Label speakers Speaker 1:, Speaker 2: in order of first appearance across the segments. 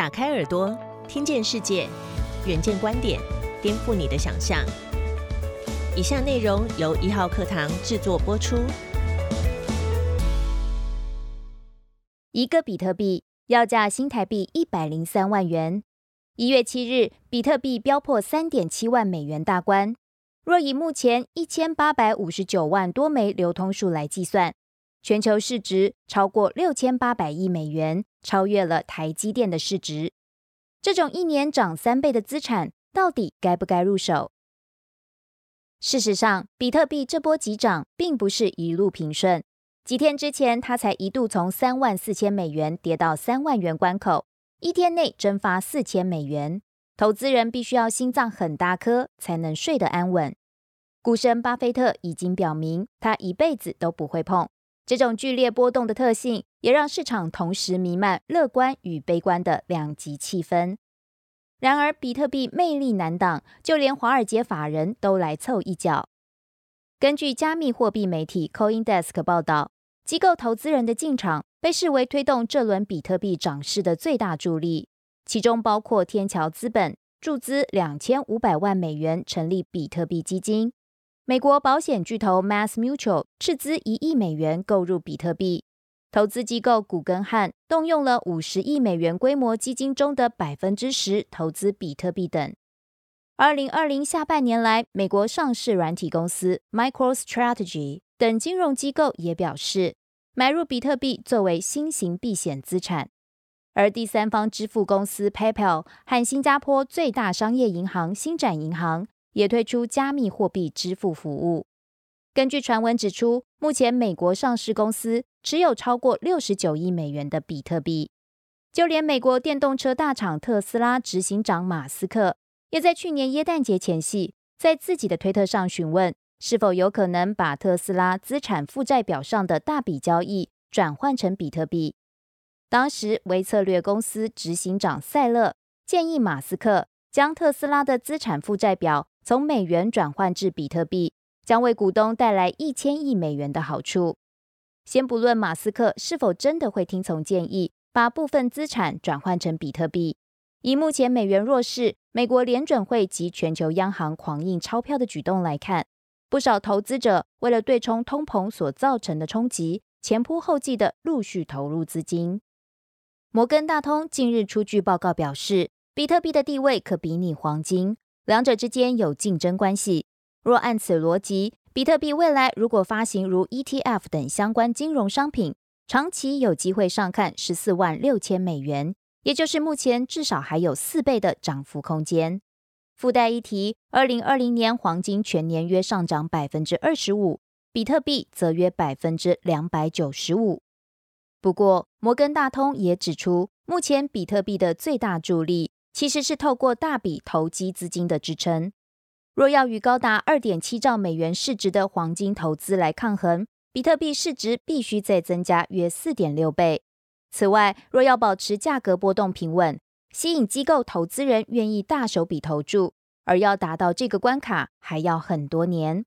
Speaker 1: 打开耳朵，听见世界，远见观点，颠覆你的想象。以下内容由一号课堂制作播出。
Speaker 2: 一个比特币要价新台币一百零三万元。一月七日，比特币飙破三点七万美元大关。若以目前一千八百五十九万多枚流通数来计算，全球市值超过六千八百亿美元，超越了台积电的市值。这种一年涨三倍的资产，到底该不该入手？事实上，比特币这波急涨并不是一路平顺。几天之前，它才一度从三万四千美元跌到三万元关口，一天内蒸发四千美元。投资人必须要心脏很大颗，才能睡得安稳。股神巴菲特已经表明，他一辈子都不会碰。这种剧烈波动的特性，也让市场同时弥漫乐观与悲观的两极气氛。然而，比特币魅力难挡，就连华尔街法人都来凑一脚。根据加密货币媒体 CoinDesk 报道，机构投资人的进场被视为推动这轮比特币涨势的最大助力，其中包括天桥资本注资两千五百万美元成立比特币基金。美国保险巨头 Mass Mutual 斥资一亿美元购入比特币，投资机构古根汉动用了五十亿美元规模基金中的百分之十投资比特币等。二零二零下半年来，美国上市软体公司 MicroStrategy 等金融机构也表示买入比特币作为新型避险资产，而第三方支付公司 PayPal 和新加坡最大商业银行星展银行。也推出加密货币支付服务。根据传闻指出，目前美国上市公司持有超过六十九亿美元的比特币。就连美国电动车大厂特斯拉执行长马斯克，也在去年耶诞节前夕，在自己的推特上询问，是否有可能把特斯拉资产负债表上的大笔交易转换成比特币。当时，微策略公司执行长塞勒建议马斯克将特斯拉的资产负债表。从美元转换至比特币，将为股东带来一千亿美元的好处。先不论马斯克是否真的会听从建议，把部分资产转换成比特币，以目前美元弱势、美国联准会及全球央行狂印钞票的举动来看，不少投资者为了对冲通膨所造成的冲击，前仆后继的陆续投入资金。摩根大通近日出具报告表示，比特币的地位可比拟黄金。两者之间有竞争关系。若按此逻辑，比特币未来如果发行如 ETF 等相关金融商品，长期有机会上看十四万六千美元，也就是目前至少还有四倍的涨幅空间。附带一提，二零二零年黄金全年约上涨百分之二十五，比特币则约百分之两百九十五。不过，摩根大通也指出，目前比特币的最大助力。其实是透过大笔投机资金的支撑。若要与高达二点七兆美元市值的黄金投资来抗衡，比特币市值必须再增加约四点六倍。此外，若要保持价格波动平稳，吸引机构投资人愿意大手笔投注，而要达到这个关卡，还要很多年。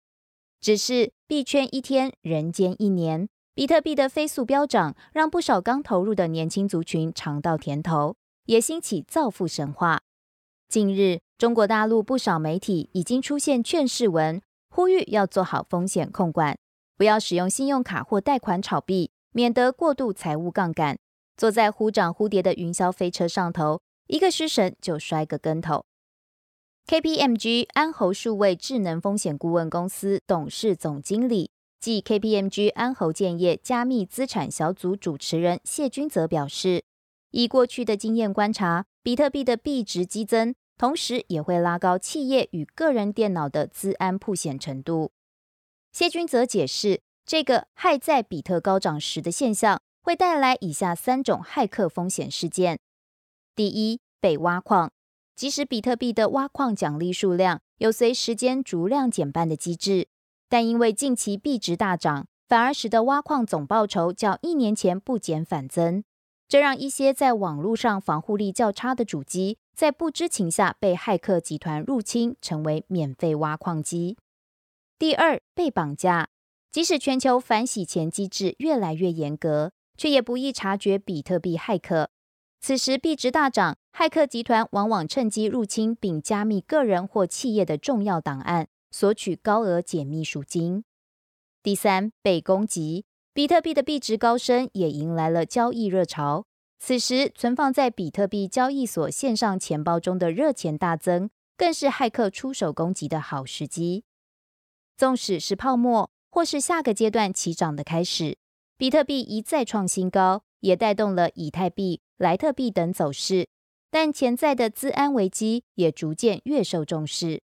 Speaker 2: 只是币圈一天，人间一年，比特币的飞速飙涨，让不少刚投入的年轻族群尝到甜头。也兴起造富神话。近日，中国大陆不少媒体已经出现劝世文，呼吁要做好风险控管，不要使用信用卡或贷款炒币，免得过度财务杠杆。坐在忽涨忽跌的云霄飞车上头，一个失神就摔个跟头。KPMG 安侯数位智能风险顾问公司董事总经理暨 KPMG 安侯建业加密资产小组主持人谢君泽表示。以过去的经验观察，比特币的币值激增，同时也会拉高企业与个人电脑的资安破险程度。谢军则解释，这个害在比特高涨时的现象，会带来以下三种骇客风险事件：第一，被挖矿。即使比特币的挖矿奖励数量有随时间逐量减半的机制，但因为近期币值大涨，反而使得挖矿总报酬较一年前不减反增。这让一些在网络上防护力较差的主机，在不知情下被骇客集团入侵，成为免费挖矿机。第二，被绑架。即使全球反洗钱机制越来越严格，却也不易察觉比特币骇客。此时币值大涨，骇客集团往往趁机入侵并加密个人或企业的重要档案，索取高额解密赎金。第三，被攻击，比特币的币值高升也迎来了交易热潮。此时，存放在比特币交易所线上钱包中的热钱大增，更是骇客出手攻击的好时机。纵使是泡沫，或是下个阶段起涨的开始，比特币一再创新高，也带动了以太币、莱特币等走势。但潜在的资安危机也逐渐越受重视。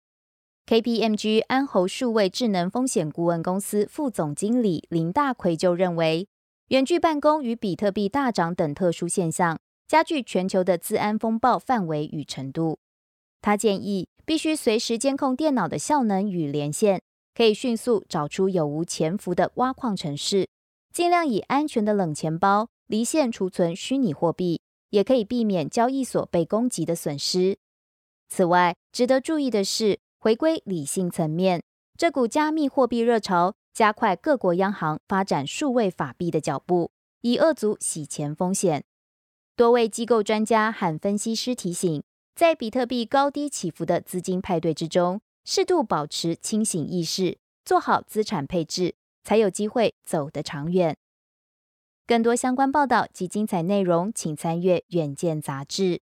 Speaker 2: KPMG 安侯数位智能风险顾问公司副总经理林大奎就认为。远距办公与比特币大涨等特殊现象，加剧全球的治安风暴范围与程度。他建议必须随时监控电脑的效能与连线，可以迅速找出有无潜伏的挖矿城市，尽量以安全的冷钱包离线储存虚拟货币，也可以避免交易所被攻击的损失。此外，值得注意的是，回归理性层面，这股加密货币热潮。加快各国央行发展数位法币的脚步，以遏阻洗钱风险。多位机构专家和分析师提醒，在比特币高低起伏的资金派对之中，适度保持清醒意识，做好资产配置，才有机会走得长远。更多相关报道及精彩内容，请参阅《远见》杂志。